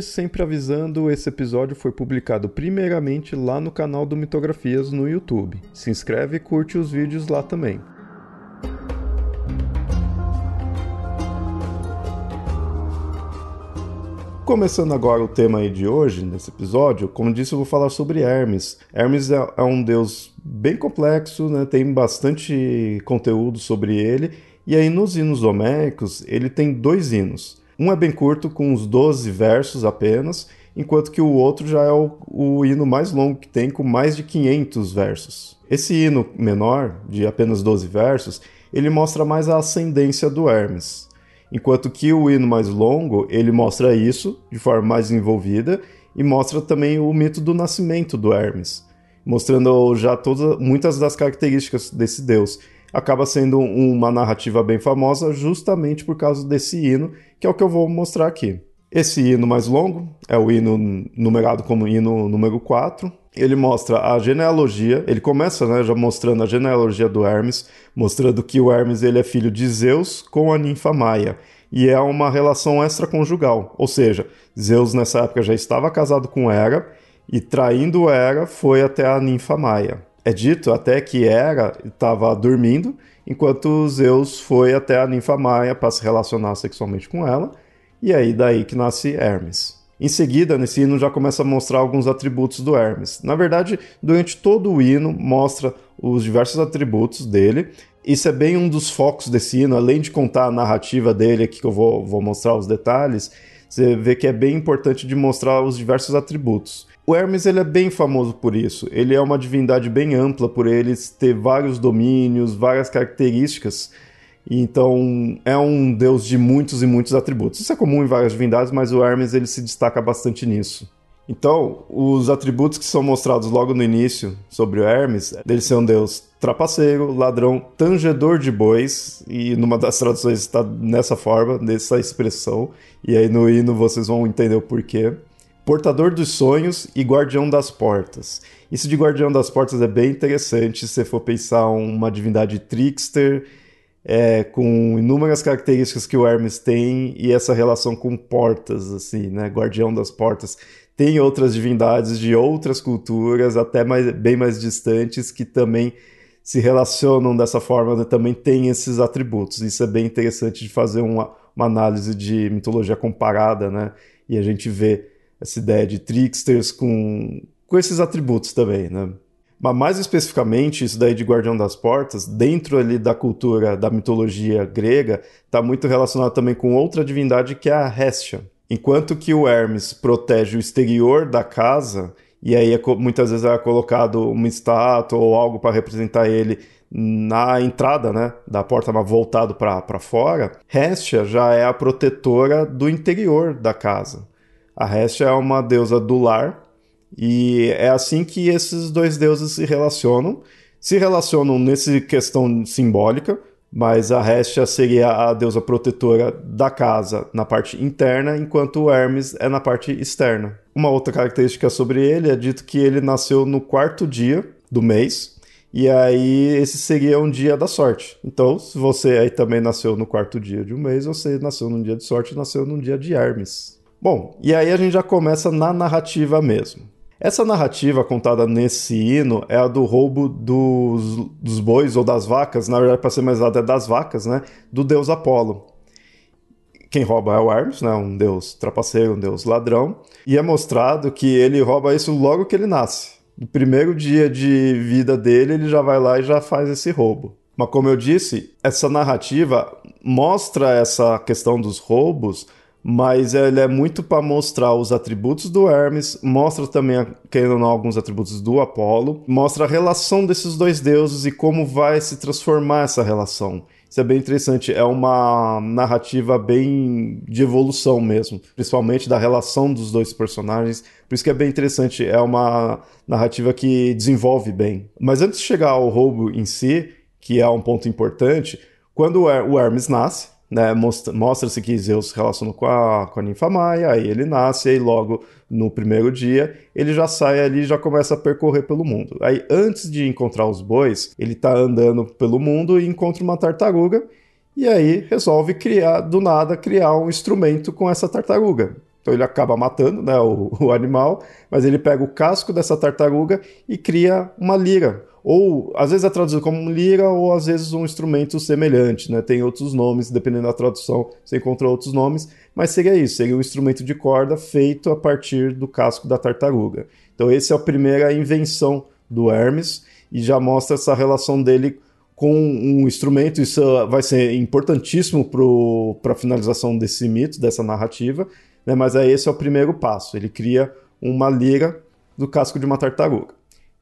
Sempre avisando, esse episódio foi publicado primeiramente lá no canal do Mitografias no YouTube. Se inscreve e curte os vídeos lá também. Começando agora o tema aí de hoje, nesse episódio, como disse, eu vou falar sobre Hermes. Hermes é, é um deus bem complexo, né? tem bastante conteúdo sobre ele, e aí nos hinos homéricos ele tem dois hinos. Um é bem curto, com uns 12 versos apenas, enquanto que o outro já é o, o, hino mais longo que tem, com mais de 500 versos. Esse hino menor, de apenas 12 versos, ele mostra mais a ascendência do Hermes, enquanto que o hino mais longo, ele mostra isso de forma mais envolvida e mostra também o mito do nascimento do Hermes, mostrando já todas, muitas das características desse deus acaba sendo uma narrativa bem famosa justamente por causa desse hino, que é o que eu vou mostrar aqui. Esse hino mais longo é o hino numerado como hino número 4. Ele mostra a genealogia, ele começa né, já mostrando a genealogia do Hermes, mostrando que o Hermes ele é filho de Zeus com a ninfa Maia, e é uma relação extraconjugal, ou seja, Zeus nessa época já estava casado com Hera, e traindo Hera foi até a ninfa Maia. É dito até que Hera estava dormindo, enquanto Zeus foi até a ninfa Maia para se relacionar sexualmente com ela, e aí daí que nasce Hermes. Em seguida, nesse hino já começa a mostrar alguns atributos do Hermes. Na verdade, durante todo o hino mostra os diversos atributos dele. Isso é bem um dos focos desse hino, além de contar a narrativa dele, aqui que eu vou, vou mostrar os detalhes, você vê que é bem importante de mostrar os diversos atributos. O Hermes ele é bem famoso por isso. Ele é uma divindade bem ampla por ele ter vários domínios, várias características. Então é um deus de muitos e muitos atributos. Isso é comum em várias divindades, mas o Hermes ele se destaca bastante nisso. Então, os atributos que são mostrados logo no início sobre o Hermes, dele ser um deus trapaceiro, ladrão, tangedor de bois, e numa das traduções está nessa forma, nessa expressão, e aí no hino vocês vão entender o porquê portador dos sonhos e guardião das portas. Isso de guardião das portas é bem interessante se você for pensar uma divindade trickster, é, com inúmeras características que o Hermes tem e essa relação com portas, assim, né? Guardião das portas. Tem outras divindades de outras culturas, até mais, bem mais distantes, que também se relacionam dessa forma, né? também tem esses atributos. Isso é bem interessante de fazer uma, uma análise de mitologia comparada, né? E a gente vê essa ideia de tricksters com, com esses atributos também, né? Mas mais especificamente, isso daí de Guardião das Portas, dentro ali da cultura da mitologia grega, está muito relacionado também com outra divindade que é a Hestia. Enquanto que o Hermes protege o exterior da casa, e aí é, muitas vezes é colocado uma estátua ou algo para representar ele na entrada né, da porta, mas voltado para fora, Hestia já é a protetora do interior da casa. A Hestia é uma deusa do lar e é assim que esses dois deuses se relacionam. Se relacionam nessa questão simbólica, mas a Hestia seria a deusa protetora da casa na parte interna, enquanto Hermes é na parte externa. Uma outra característica sobre ele é dito que ele nasceu no quarto dia do mês, e aí esse seria um dia da sorte. Então, se você aí também nasceu no quarto dia de um mês, você nasceu num dia de sorte, nasceu num dia de Hermes. Bom, e aí a gente já começa na narrativa mesmo. Essa narrativa contada nesse hino é a do roubo dos, dos bois ou das vacas, na verdade, para ser mais exato, é das vacas, né? Do deus Apolo. Quem rouba é o Hermes, né? Um deus trapaceiro, um deus ladrão. E é mostrado que ele rouba isso logo que ele nasce. No primeiro dia de vida dele, ele já vai lá e já faz esse roubo. Mas como eu disse, essa narrativa mostra essa questão dos roubos mas ele é muito para mostrar os atributos do Hermes, mostra também, querendo ou não, alguns atributos do Apolo, mostra a relação desses dois deuses e como vai se transformar essa relação. Isso é bem interessante. É uma narrativa bem de evolução mesmo, principalmente da relação dos dois personagens. Por isso que é bem interessante. É uma narrativa que desenvolve bem. Mas antes de chegar ao roubo em si, que é um ponto importante, quando o Hermes nasce, né, mostra-se que Zeus se relaciona com a, com a ninfa Maia, aí ele nasce, e logo no primeiro dia ele já sai ali e já começa a percorrer pelo mundo. Aí antes de encontrar os bois, ele tá andando pelo mundo e encontra uma tartaruga, e aí resolve criar, do nada, criar um instrumento com essa tartaruga. Então ele acaba matando né, o, o animal, mas ele pega o casco dessa tartaruga e cria uma lira, ou às vezes é traduzido como lira ou às vezes um instrumento semelhante, né? Tem outros nomes, dependendo da tradução, você encontra outros nomes, mas seria isso, seria um instrumento de corda feito a partir do casco da tartaruga. Então essa é a primeira invenção do Hermes e já mostra essa relação dele com um instrumento, isso vai ser importantíssimo para a finalização desse mito, dessa narrativa, né? mas aí esse é o primeiro passo, ele cria uma lira do casco de uma tartaruga.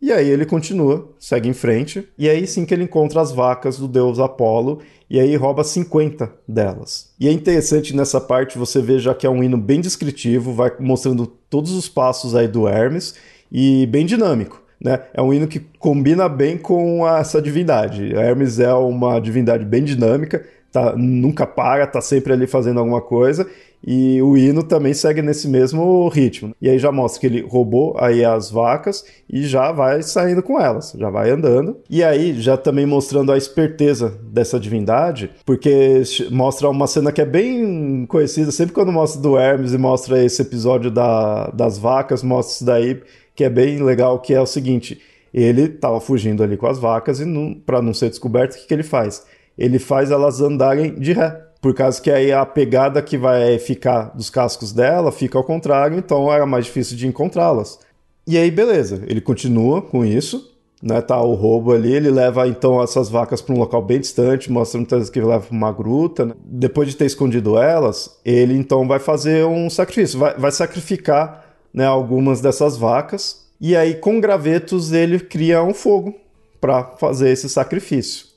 E aí ele continua, segue em frente, e aí sim que ele encontra as vacas do deus Apolo, e aí rouba 50 delas. E é interessante nessa parte você ver já que é um hino bem descritivo, vai mostrando todos os passos aí do Hermes, e bem dinâmico. Né? É um hino que combina bem com essa divindade. Hermes é uma divindade bem dinâmica, tá, nunca para, tá sempre ali fazendo alguma coisa. E o hino também segue nesse mesmo ritmo. E aí já mostra que ele roubou aí as vacas e já vai saindo com elas, já vai andando. E aí já também mostrando a esperteza dessa divindade, porque mostra uma cena que é bem conhecida, sempre quando mostra do Hermes e mostra esse episódio da, das vacas, mostra isso daí, que é bem legal, que é o seguinte, ele estava fugindo ali com as vacas e para não ser descoberto, o que, que ele faz? Ele faz elas andarem de ré por causa que aí a pegada que vai ficar dos cascos dela fica ao contrário, então era mais difícil de encontrá-las. E aí, beleza, ele continua com isso, né? Tá o roubo ali, ele leva então essas vacas para um local bem distante, mostrando que ele leva para uma gruta. Né? Depois de ter escondido elas, ele então vai fazer um sacrifício, vai, vai sacrificar né, algumas dessas vacas. E aí, com gravetos, ele cria um fogo para fazer esse sacrifício.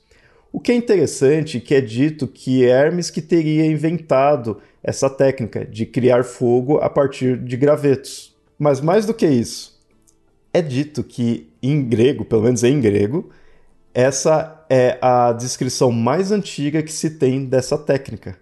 O que é interessante que é dito que Hermes que teria inventado essa técnica de criar fogo a partir de gravetos. Mas mais do que isso, é dito que em grego, pelo menos em grego, essa é a descrição mais antiga que se tem dessa técnica.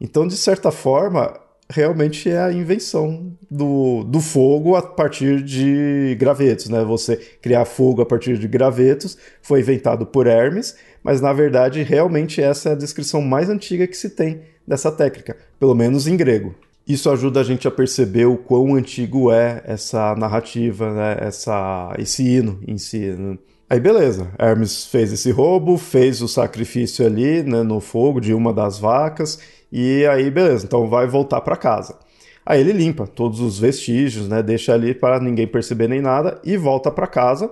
Então, de certa forma, realmente é a invenção do, do fogo a partir de gravetos, né? Você criar fogo a partir de gravetos foi inventado por Hermes, mas na verdade realmente essa é a descrição mais antiga que se tem dessa técnica, pelo menos em grego. Isso ajuda a gente a perceber o quão antigo é essa narrativa, né? essa, esse hino em si. Né? Aí beleza, Hermes fez esse roubo, fez o sacrifício ali né, no fogo de uma das vacas, e aí, beleza, então vai voltar para casa. Aí ele limpa todos os vestígios, né? Deixa ali para ninguém perceber nem nada e volta para casa.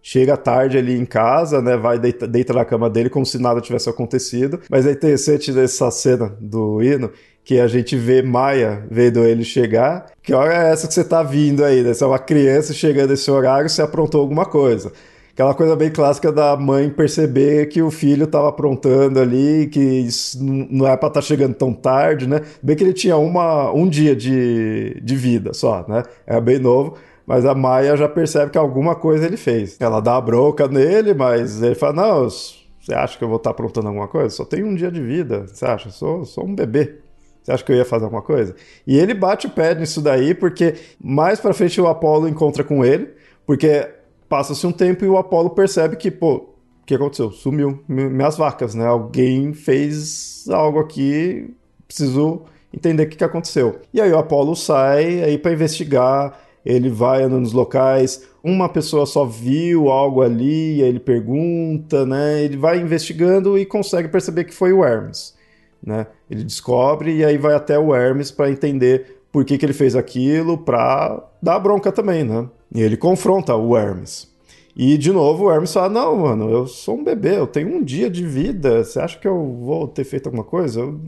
Chega tarde ali em casa, né? Vai deita, deita na cama dele como se nada tivesse acontecido. Mas é interessante nessa cena do hino que a gente vê Maia vendo ele chegar. Que hora é essa que você tá vindo aí? Né? É uma criança chegando nesse horário, você aprontou alguma coisa aquela coisa bem clássica da mãe perceber que o filho estava aprontando ali, que não é para estar tá chegando tão tarde, né? Bem que ele tinha uma, um dia de, de vida só, né? Era bem novo. Mas a Maia já percebe que alguma coisa ele fez. Ela dá a bronca nele, mas ele fala: Não, você acha que eu vou estar tá aprontando alguma coisa? Só tenho um dia de vida. Você acha? Sou, sou um bebê. Você acha que eu ia fazer alguma coisa? E ele bate o pé nisso daí, porque mais pra frente o Apolo encontra com ele, porque Passa-se um tempo e o Apolo percebe que, pô, o que aconteceu? Sumiu minhas vacas, né? Alguém fez algo aqui, preciso entender o que, aconteceu. E aí o Apolo sai aí para investigar, ele vai andando nos locais, uma pessoa só viu algo ali, aí ele pergunta, né? Ele vai investigando e consegue perceber que foi o Hermes, né? Ele descobre e aí vai até o Hermes para entender por que, que ele fez aquilo, para dar bronca também, né? E ele confronta o Hermes. E de novo o Hermes fala: Não, mano, eu sou um bebê, eu tenho um dia de vida. Você acha que eu vou ter feito alguma coisa? Eu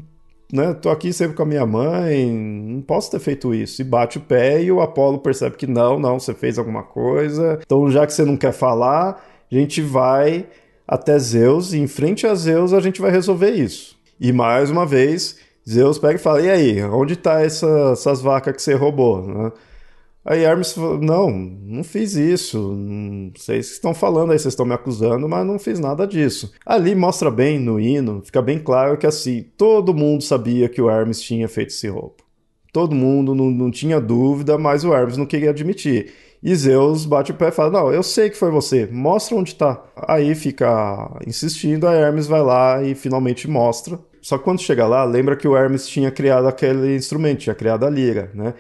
né, tô aqui sempre com a minha mãe, não posso ter feito isso. E bate o pé e o Apolo percebe que não, não, você fez alguma coisa. Então, já que você não quer falar, a gente vai até Zeus, e em frente a Zeus a gente vai resolver isso. E mais uma vez, Zeus pega e fala: E aí, onde tá essa, essas vacas que você roubou? Né? Aí Hermes falou: Não, não fiz isso. Não sei se estão falando aí, vocês estão me acusando, mas não fiz nada disso. Ali mostra bem no hino, fica bem claro que assim, todo mundo sabia que o Hermes tinha feito esse roubo. Todo mundo não, não tinha dúvida, mas o Hermes não queria admitir. E Zeus bate o pé e fala: Não, eu sei que foi você, mostra onde tá. Aí fica insistindo, a Hermes vai lá e finalmente mostra. Só que quando chega lá, lembra que o Hermes tinha criado aquele instrumento, tinha criado a lira, né?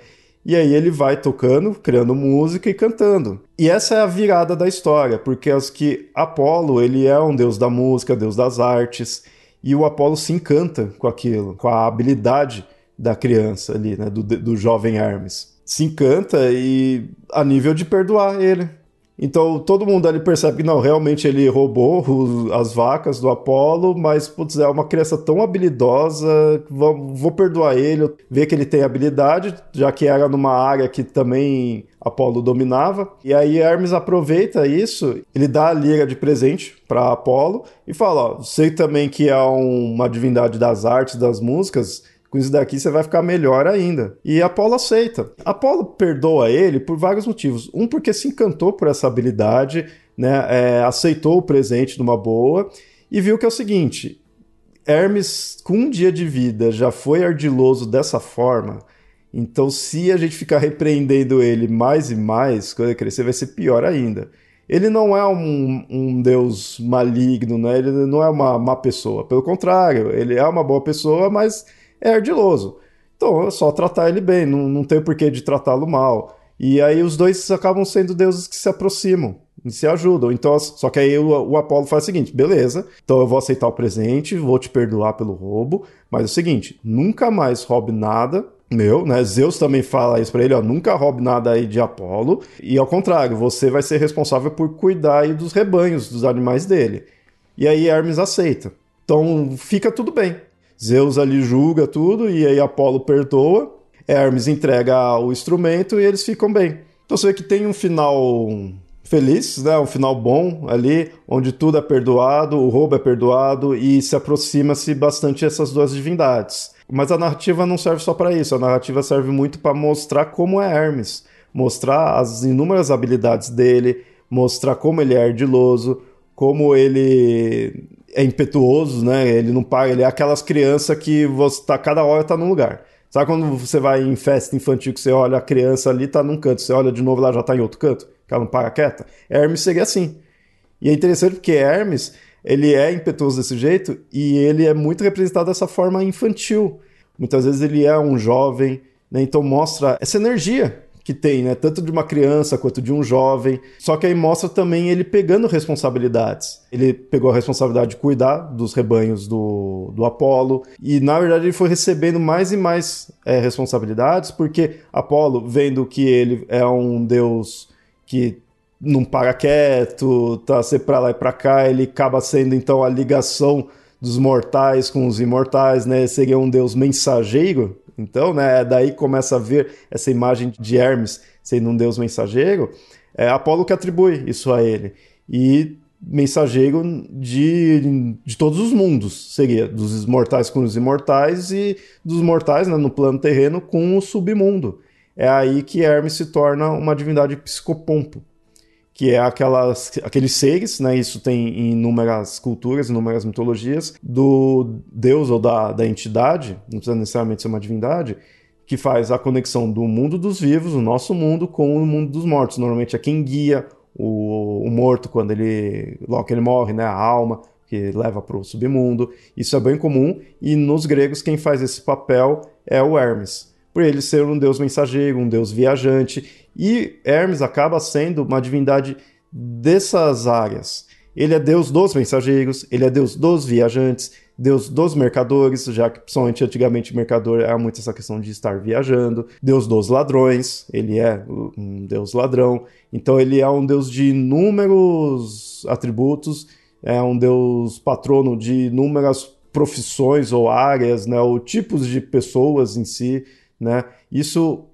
E aí ele vai tocando, criando música e cantando. E essa é a virada da história, porque as que Apolo, ele é um deus da música, deus das artes, e o Apolo se encanta com aquilo, com a habilidade da criança ali, né, do, do jovem Hermes. Se encanta e a nível de perdoar ele. Então todo mundo ali percebe que não, realmente ele roubou os, as vacas do Apolo, mas putz, é uma criança tão habilidosa, vou, vou, perdoar ele, ver que ele tem habilidade, já que era numa área que também Apolo dominava. E aí Hermes aproveita isso, ele dá a lira de presente para Apolo e fala: ó, sei também que é um, uma divindade das artes, das músicas, com isso daqui você vai ficar melhor ainda. E Apolo aceita. Apolo perdoa ele por vários motivos. Um, porque se encantou por essa habilidade, né? É, aceitou o presente numa boa e viu que é o seguinte: Hermes, com um dia de vida, já foi ardiloso dessa forma. Então, se a gente ficar repreendendo ele mais e mais, quando ele crescer, vai ser pior ainda. Ele não é um, um deus maligno, né? ele não é uma má pessoa. Pelo contrário, ele é uma boa pessoa, mas é ardiloso. Então é só tratar ele bem, não, não tem porquê de tratá-lo mal. E aí os dois acabam sendo deuses que se aproximam e se ajudam. Então, só que aí o, o Apolo faz o seguinte: beleza, então eu vou aceitar o presente, vou te perdoar pelo roubo, mas é o seguinte, nunca mais roube nada meu, né? Zeus também fala isso para ele, ó, nunca roube nada aí de Apolo. E ao contrário, você vai ser responsável por cuidar aí dos rebanhos, dos animais dele. E aí Hermes aceita. Então fica tudo bem. Zeus ali julga tudo e aí Apolo perdoa. Hermes entrega o instrumento e eles ficam bem. Então você vê que tem um final feliz, né? Um final bom ali, onde tudo é perdoado, o roubo é perdoado e se aproxima-se bastante essas duas divindades. Mas a narrativa não serve só para isso, a narrativa serve muito para mostrar como é Hermes, mostrar as inúmeras habilidades dele, mostrar como ele é ardiloso, como ele é impetuoso, né? Ele não para, ele é aquelas crianças que você tá cada hora tá num lugar. Sabe quando você vai em festa infantil que você olha a criança ali tá num canto, você olha de novo lá já tá em outro canto, que ela não para quieta? Hermes seria assim. E é interessante porque Hermes, ele é impetuoso desse jeito e ele é muito representado dessa forma infantil. Muitas vezes ele é um jovem, né? Então mostra essa energia que tem, né? Tanto de uma criança quanto de um jovem. Só que aí mostra também ele pegando responsabilidades. Ele pegou a responsabilidade de cuidar dos rebanhos do, do Apolo. E na verdade ele foi recebendo mais e mais é, responsabilidades, porque Apolo, vendo que ele é um deus que não para quieto, tá sempre para lá e para cá, ele acaba sendo então a ligação dos mortais com os imortais, né? Seria um deus mensageiro, então, né, é daí começa a ver essa imagem de Hermes sendo um deus mensageiro. É Apolo que atribui isso a ele. E mensageiro de, de todos os mundos, seria dos mortais com os imortais e dos mortais né, no plano terreno com o submundo. É aí que Hermes se torna uma divindade psicopompo que é aquelas, aqueles seres, né? Isso tem em inúmeras culturas, inúmeras mitologias, do deus ou da, da entidade, não precisa necessariamente ser uma divindade, que faz a conexão do mundo dos vivos, o nosso mundo, com o mundo dos mortos. Normalmente é quem guia o, o morto quando ele, logo que ele morre, né? A alma que leva para o submundo. Isso é bem comum e nos gregos quem faz esse papel é o Hermes por ele ser um deus mensageiro, um deus viajante, e Hermes acaba sendo uma divindade dessas áreas. Ele é deus dos mensageiros, ele é deus dos viajantes, deus dos mercadores, já que principalmente antigamente mercador era muito essa questão de estar viajando, deus dos ladrões, ele é um deus ladrão, então ele é um deus de inúmeros atributos, é um deus patrono de inúmeras profissões ou áreas, né, ou tipos de pessoas em si, né? Isso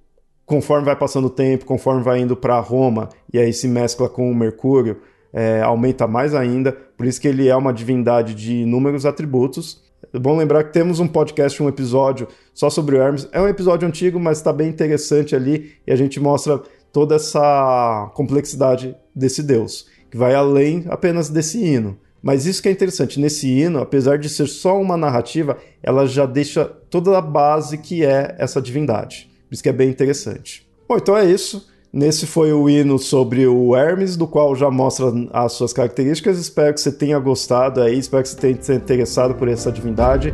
conforme vai passando o tempo, conforme vai indo para Roma e aí se mescla com o Mercúrio, é, aumenta mais ainda, por isso que ele é uma divindade de inúmeros atributos. É bom lembrar que temos um podcast, um episódio só sobre o Hermes. É um episódio antigo, mas está bem interessante ali e a gente mostra toda essa complexidade desse deus, que vai além apenas desse hino. Mas isso que é interessante, nesse hino, apesar de ser só uma narrativa, ela já deixa toda a base que é essa divindade. Por isso que é bem interessante. Bom, então é isso. Nesse foi o hino sobre o Hermes, do qual já mostra as suas características. Espero que você tenha gostado aí, espero que você tenha se interessado por essa divindade.